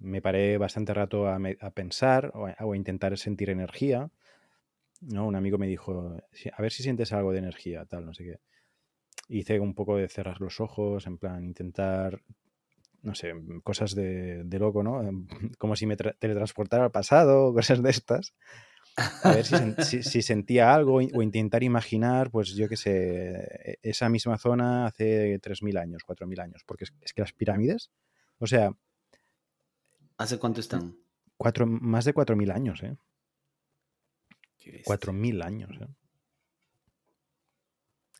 Me paré bastante rato a, pensar o a, intentar sentir energía. ¿no? Un amigo me dijo, a ver si sientes algo de energía, tal, no sé qué. Hice un poco de cerrar los ojos, en plan, intentar, no sé, cosas de, de loco, ¿no? Como si me teletransportara al pasado, cosas de estas a ver si, sentía algo o intentar imaginar, pues yo qué sé, e, esa misma zona hace 3.000 años, 4.000 años, porque es, que las pirámides, o sea... ¿Hace cuánto están? Cuatro, más de 4.000 años, ¿eh? 4.000 años, ¿eh?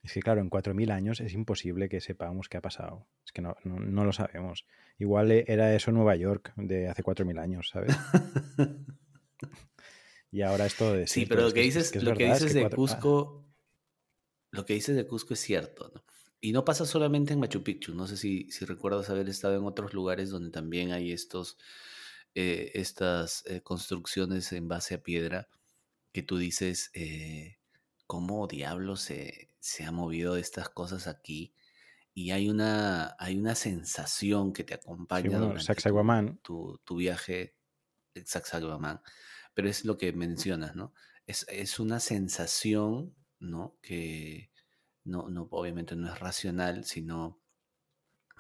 Es que claro, en 4.000 años es imposible que sepamos qué ha pasado. Es que no, no lo sabemos. Igual era eso Nueva York de hace 4.000 años, ¿sabes? Y ahora esto de... Sí, pero lo que dices, lo que dices de Cusco, lo que dices de Cusco es cierto, ¿no? Y no pasa solamente en Machu Picchu, no sé si, si recuerdas haber estado en otros lugares donde también hay estos, eh, estas eh, construcciones en base a piedra que tú dices, eh, ¿cómo diablos se, se ha movido estas cosas aquí? Y hay una, hay una sensación que te acompaña durante tu, tu, viaje, Sacsayhuamán, pero es lo que mencionas, ¿no? Es, una sensación, ¿no? Que no, no, obviamente no es racional, sino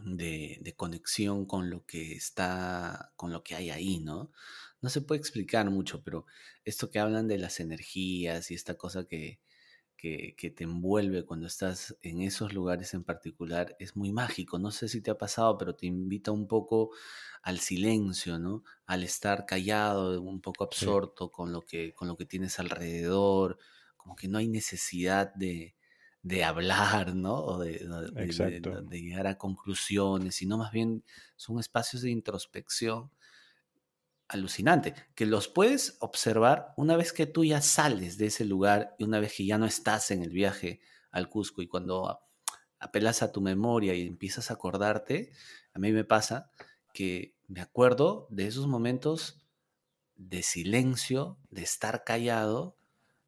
de, conexión con lo que está, con lo que hay ahí, ¿no? No se puede explicar mucho, pero esto que hablan de las energías y esta cosa que, que, que, te envuelve cuando estás en esos lugares en particular es muy mágico. No sé si te ha pasado, pero te invita un poco al silencio, ¿no? Al estar callado, un poco absorto con, lo que, con lo que tienes alrededor, como que no hay necesidad de, de hablar, ¿no? O de, de, llegar a conclusiones, sino más bien son espacios de introspección alucinante, que los puedes observar una vez que tú ya sales de ese lugar y una vez que ya no estás en el viaje al Cusco y cuando apelas a tu memoria y empiezas a acordarte, a mí me pasa que me acuerdo de esos momentos de silencio, de estar callado,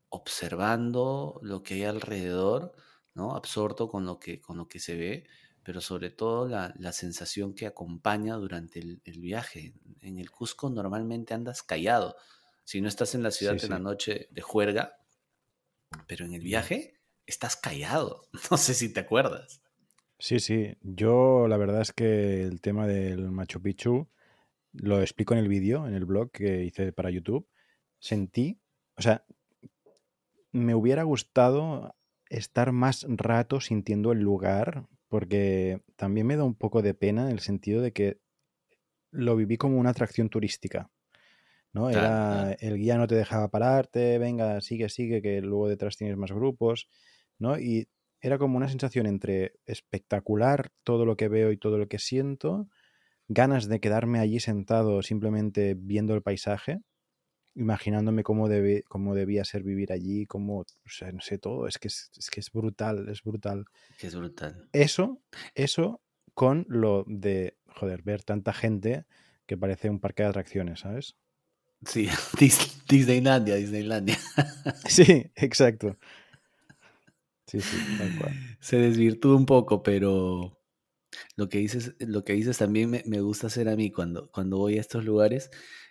observando lo que hay alrededor, ¿no? Absorto con lo que, con lo que se ve, pero sobre todo la, la sensación que acompaña durante el, el, viaje. En el Cusco normalmente andas callado. Si no estás en la ciudad Sí, en la noche de juerga, pero en el viaje estás callado. No sé si te acuerdas. Sí, sí. Yo la verdad es que el tema del Machu Picchu lo explico en el vídeo, en el blog que hice para YouTube. Sentí, o sea, me hubiera gustado estar más rato sintiendo el lugar, porque también me da un poco de pena en el sentido de que lo viví como una atracción turística. ¿no? Claro, Era claro. el guía no te dejaba pararte, venga, sigue, sigue, que luego detrás tienes más grupos, ¿no? Y era como una sensación entre espectacular todo lo que veo y todo lo que siento, ganas de quedarme allí sentado simplemente viendo el paisaje, imaginándome cómo, debe, cómo debía ser vivir allí, cómo, o sea, no sé todo, es que es, es que es brutal, es brutal. Que es brutal. Eso, eso con lo de, joder, ver tanta gente que parece un parque de atracciones, ¿sabes? Sí, Dis- Disneylandia, Disneylandia. Sí, exacto. Sí, sí, tal cual. Se desvirtúa un poco, pero lo que dices, lo que dices también me, me gusta hacer a mí cuando, cuando voy a estos lugares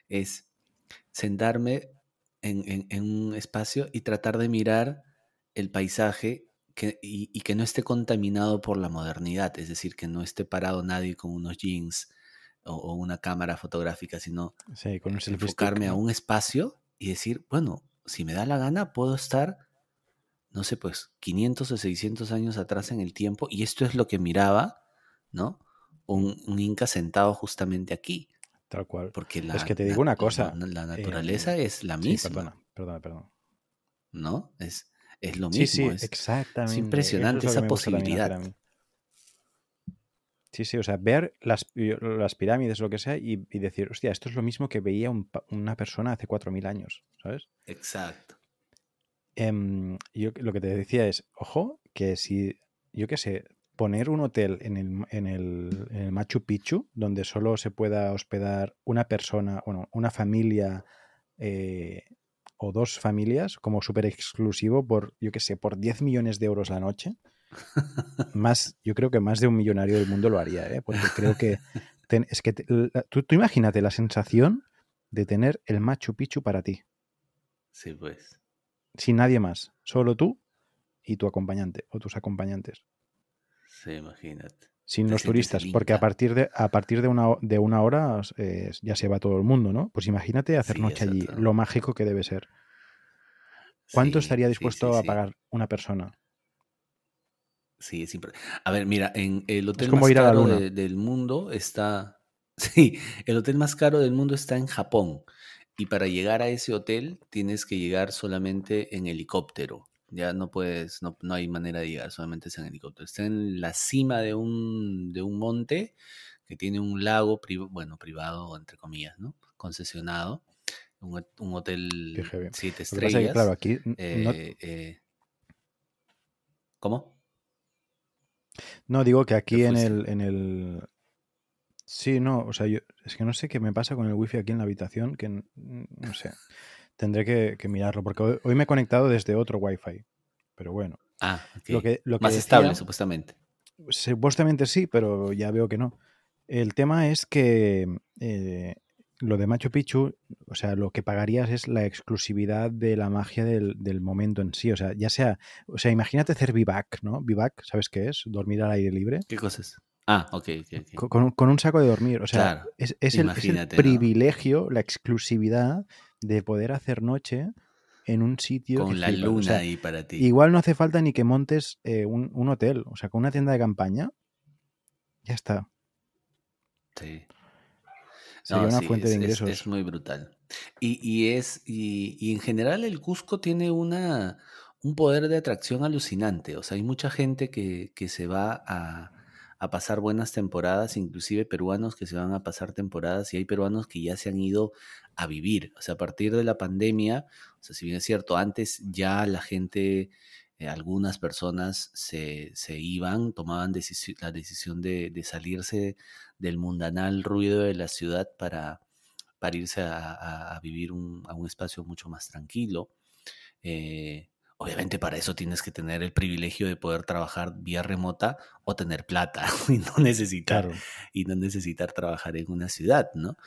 es sentarme en, en- en un espacio y tratar de mirar el paisaje que, y, y que no esté contaminado por la modernidad, es decir, que no esté parado nadie con unos jeans o, o una cámara fotográfica, sino Sí, con eh, enfocarme a un espacio y decir, bueno, si me da la gana, puedo estar, no sé, pues 500 o 600 años atrás en el tiempo y esto es lo que miraba, ¿no? Un, un inca sentado justamente aquí, Tal cual. porque la, Es que te digo una cosa. la em, naturaleza es la sí, misma, perdona, perdona, perdona. ¿no? Es, es lo Sí, sí, mismo, es, exactamente. Es impresionante esa posibilidad. Sí, sí, o sea, ver las, las pirámides, lo que sea, y, y decir, hostia, esto es lo mismo que veía un una persona hace 4.000 años, ¿sabes? Exacto. Em, yo lo que te decía es, ojo, que si, yo qué sé, poner un hotel en el, en el, en el Machu Picchu, donde solo se pueda hospedar una persona, bueno, una familia eh, o dos familias, como súper exclusivo, por, yo qué sé, por 10 millones de euros la noche, más, yo creo que más de un millonario del mundo lo haría, ¿eh? porque creo que ten- es que te- la- tú, tú imagínate la sensación de tener el Machu Picchu para ti Sí, pues. sin nadie más, solo tú y tu acompañante o tus acompañantes, Sí, imagínate. Sin los turistas, porque a partir de, a partir de, una, de una hora eh, ya se va todo el mundo, ¿no? Pues imagínate hacer Sí, noche allí, lo mágico que debe ser. ¿Cuánto Sí, estaría dispuesto sí, a pagar una persona? Sí, es A ver, mira, en el hotel como más ir a caro de- del mundo está. Sí, el hotel más caro del mundo está en Japón. Y para llegar a ese hotel tienes que llegar solamente en helicóptero. Ya no puedes, no, no hay manera de llegar, solamente es en helicóptero. Está en la cima de un, de un monte que tiene un lago, pri- bueno, privado, entre comillas, ¿no? Concesionado. Un, un hotel siete Lo que claro, estrellas. aquí no, eh, eh, ¿Cómo? no digo que aquí en el, en el... Sí, no, o sea, yo es que no sé qué me pasa con el wifi aquí en la habitación, que no sé, tendré que, que mirarlo, porque hoy, hoy me he conectado desde otro wifi, pero bueno. Ah, Lo ok. que, lo que Más estable, supuestamente. supuestamente sí, pero ya veo que no. El tema es que eh, lo de Machu Picchu, o sea, lo que pagarías es la exclusividad de la magia del, del momento en sí. O sea, ya sea, o sea, imagínate hacer vivac, ¿no? Vivac, ¿sabes qué es? Dormir al aire libre. ¿Qué cosas? Ah, ok, ok, ok. Co- Con, un- con un saco de dormir. O sea, Claro, es, es el, es el imagínate, ¿no? privilegio, la exclusividad de poder hacer noche en un sitio Con la. O luna sea, ahí para ti. igual no hace falta ni que montes eh, un, un hotel. O sea, con una tienda de campaña, ya está. Sí. Sería No, una sí, fuente es, de es- ingresos. es muy brutal. Y, y es, y, y en general el Cusco tiene una, un poder de atracción alucinante. O sea, hay mucha gente que, que se va a, a pasar buenas temporadas, inclusive peruanos que se van a pasar temporadas, y hay peruanos que ya se han ido a vivir. O sea, a partir de la pandemia, o sea, si bien es cierto, antes ya la gente, eh, algunas personas se, se iban, tomaban la decisión de, de salirse del mundanal ruido de la ciudad para, para irse a, vivir a un espacio mucho más tranquilo. Eh, obviamente para eso tienes que tener el privilegio de poder trabajar vía remota o tener plata y no necesitar, y no necesitar trabajar en una ciudad, ¿no?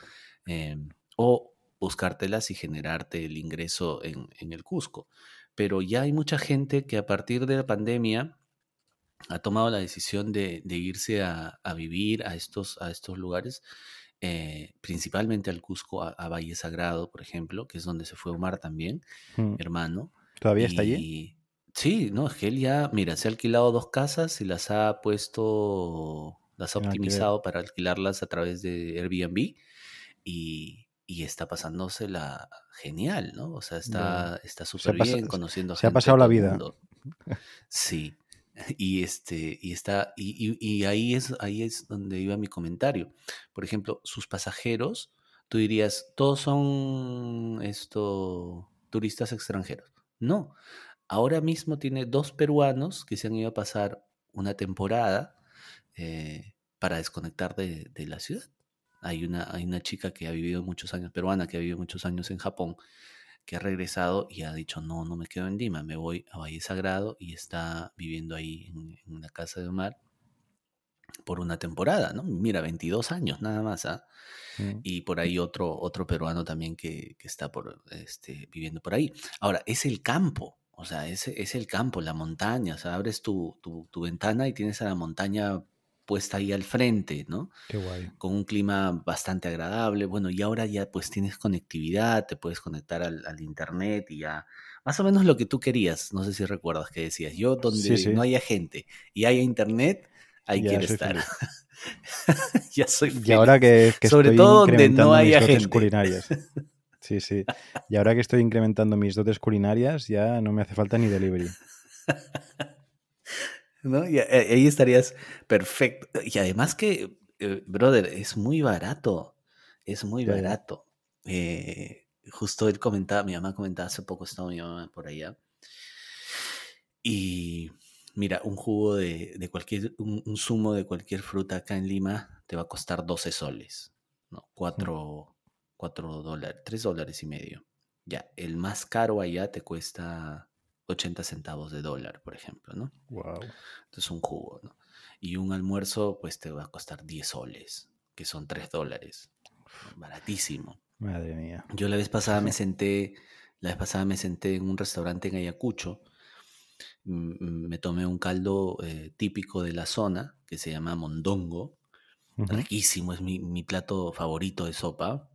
Em, o buscártelas y generarte el ingreso en, el Cusco. Pero ya hay mucha gente que a partir de la pandemia ha tomado la decisión de, irse a, vivir a estos, a estos lugares, eh, principalmente al Cusco, a, Valle Sagrado, por ejemplo, que es donde se fue Omar también, mm. hermano. ¿Todavía está allí? Sí, no, es que él ya, mira, se ha alquilado dos casas y las ha puesto, las ha optimizado para alquilarlas a través de Airbnb y, y está pasándosela genial, ¿no? O sea, está está súper bien, conociendo Se ha pasado la vida. Sí. Y este, y está, y, y, ahí es, ahí es donde iba mi comentario. Por ejemplo, sus pasajeros, tú dirías, todos son esto, turistas extranjeros. No. Ahora mismo tiene dos peruanos que se han ido a pasar una temporada eh, para desconectar de, la ciudad. Hay una, hay una chica que ha vivido muchos años, peruana, que ha vivido muchos años en Japón, que ha regresado y ha dicho, no, no me quedo en Lima, me voy a Valle Sagrado y está viviendo ahí en, una casa de Omar por una temporada, ¿no? Mira, 22 años nada más, ¿ah? Mm. Y por ahí otro, otro peruano también que, está por, este, viviendo por ahí. Ahora, es el campo, o sea, es, es el campo, la montaña, o sea, abres tu, tu, tu ventana y tienes a la montaña puesta ahí al frente, ¿no? Qué guay. Con un clima bastante agradable. Bueno, y ahora ya pues tienes conectividad, te puedes conectar al, internet y ya. Más o menos lo que tú querías, no sé si recuerdas que decías, yo donde no haya gente y haya internet, ahí quiero estar. ya soy feliz. Y ahora que, Sobre todo donde no haya gente. culinarias. Sí, sí. Y ahora que estoy incrementando mis dotes culinarias, ya no me hace falta ni delivery. ¿no? Y eh, ahí estarías perfecto. Y además que, eh, brother, es muy barato, es muy barato. Eh, justo él comentaba, mi mamá comentaba, hace poco estaba mi mamá por allá. Y mira, un jugo de, cualquier, un, zumo de cualquier fruta acá en Lima te va a costar 12 soles, ¿no? 4, 4 dólares, 3 dólares y medio. Ya, el más caro allá te cuesta 80 centavos de dólar, por ejemplo, ¿no? Wow. Entonces un jugo, ¿no? Y un almuerzo, pues te va a costar 10 soles, que son 3 dólares. Baratísimo. Madre mía. Yo la vez pasada me senté, la vez pasada me senté en un restaurante en Ayacucho, me tomé un caldo eh, típico de la zona, que se llama mondongo, riquísimo, es mi, mi plato favorito de sopa.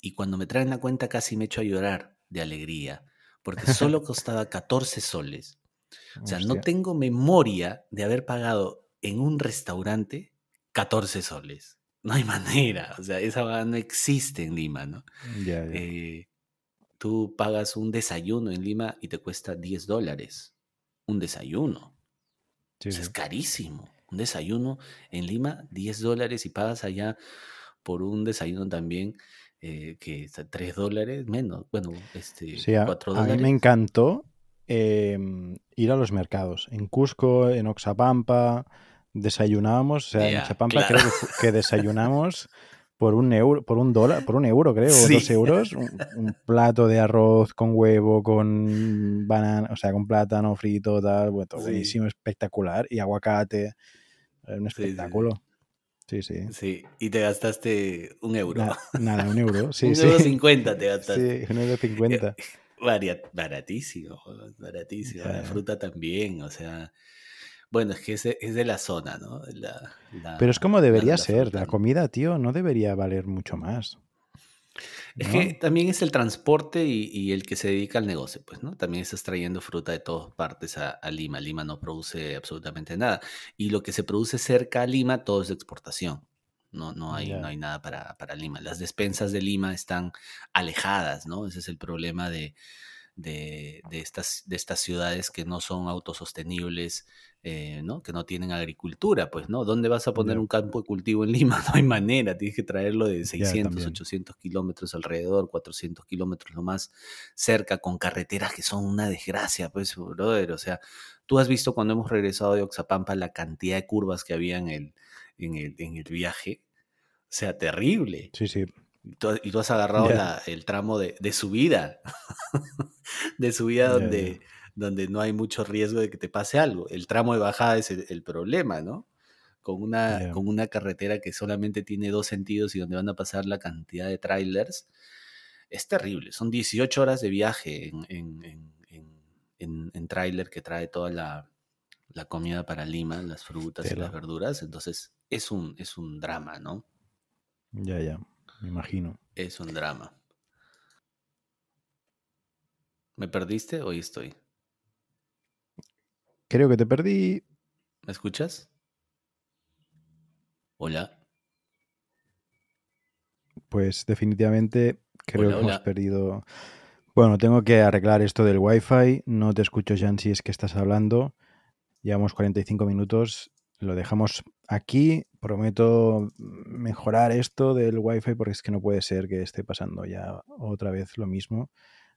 Y cuando me traen la cuenta casi me echo a llorar de alegría porque solo costaba 14 soles. O sea, no tengo memoria de haber pagado en un restaurante 14 soles. No hay manera. O sea, esa no existe en Lima, ¿no? Eh, tú pagas un desayuno en Lima y te cuesta 10 dólares. Un desayuno. Es carísimo. Un desayuno en Lima, 10 dólares y pagas allá por un desayuno también eh, que 3 dólares menos, bueno, este, sí, dólares. A mí me encantó em, ir a los mercados. En Cusco, en Oxapampa, desayunábamos, o sea, en Oxapampa creo que, desayunamos por un euro, por un dólar, por un euro creo, dos euros, un, plato de arroz con huevo, con banana, o sea, con plátano frito, tal, bueno, buenísimo, espectacular, y aguacate, un espectáculo. Sí, sí. Sí, y te gastaste un euro. nada, un euro, sí, un euro cincuenta te gastaste. Sí, un euro cincuenta. baratísimo, baratísimo. La fruta también, o sea... Bueno, es que es, es de la zona, ¿no? Pero es como debería ser. La comida, tío, no debería valer mucho más. Es que también es el transporte y, el que se dedica al negocio, pues, ¿no? También estás trayendo fruta de todas partes a, Lima. Lima no produce absolutamente nada. Y lo que se produce cerca a Lima, todo es de exportación. No, no, hay, no hay nada para, para Lima. Las despensas de Lima están alejadas, ¿no? Ese es el problema de, de, estas, de estas ciudades que no son autosostenibles, eh, ¿no? que no tienen agricultura, pues, ¿no? ¿Dónde vas a poner un campo de cultivo en Lima? No hay manera, tienes que traerlo de 600, 800 kilómetros alrededor, 400 kilómetros lo más cerca, con carreteras que son una desgracia, pues, brother, o sea, tú has visto cuando hemos regresado de Oxapampa la cantidad de curvas que había en el, en el, en el viaje, o sea, terrible. Sí, sí. Y tú, y tú has agarrado la- el tramo de, de subida. de subida donde, donde no hay mucho riesgo de que te pase algo. El tramo de bajada es el, el problema, ¿no? Con una, con una carretera que solamente tiene dos sentidos y donde van a pasar la cantidad de trailers. Es terrible. Son 18 horas de viaje en, en, en, en, tráiler que trae toda la, la comida para Lima, las frutas y las verduras. Entonces es un, es un drama, ¿no? Ya, ya, me imagino. Es un drama. ¿Me perdiste? Hoy estoy. Creo que te perdí. ¿Me escuchas? Hola. Pues definitivamente creo Hola, que hemos perdido. Bueno, tengo que arreglar esto del Wi-Fi. No te escucho, Jan, si es que estás hablando. Llevamos 45 minutos. Lo dejamos aquí. Prometo mejorar esto del Wi-Fi porque es que no puede ser que esté pasando ya otra vez lo mismo.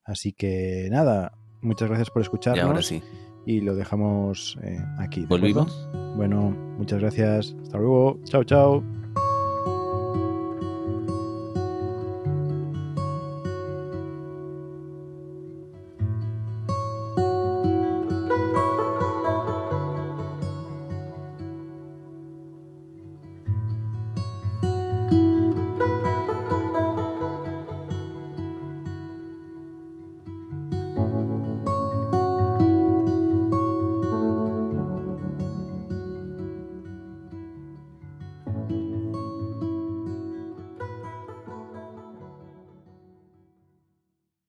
Así que nada, muchas gracias por Y escucharnos. ahora sí. Y lo dejamos eh, aquí. ¿Volvimos? Bueno, muchas gracias. Hasta luego. Chao, chao.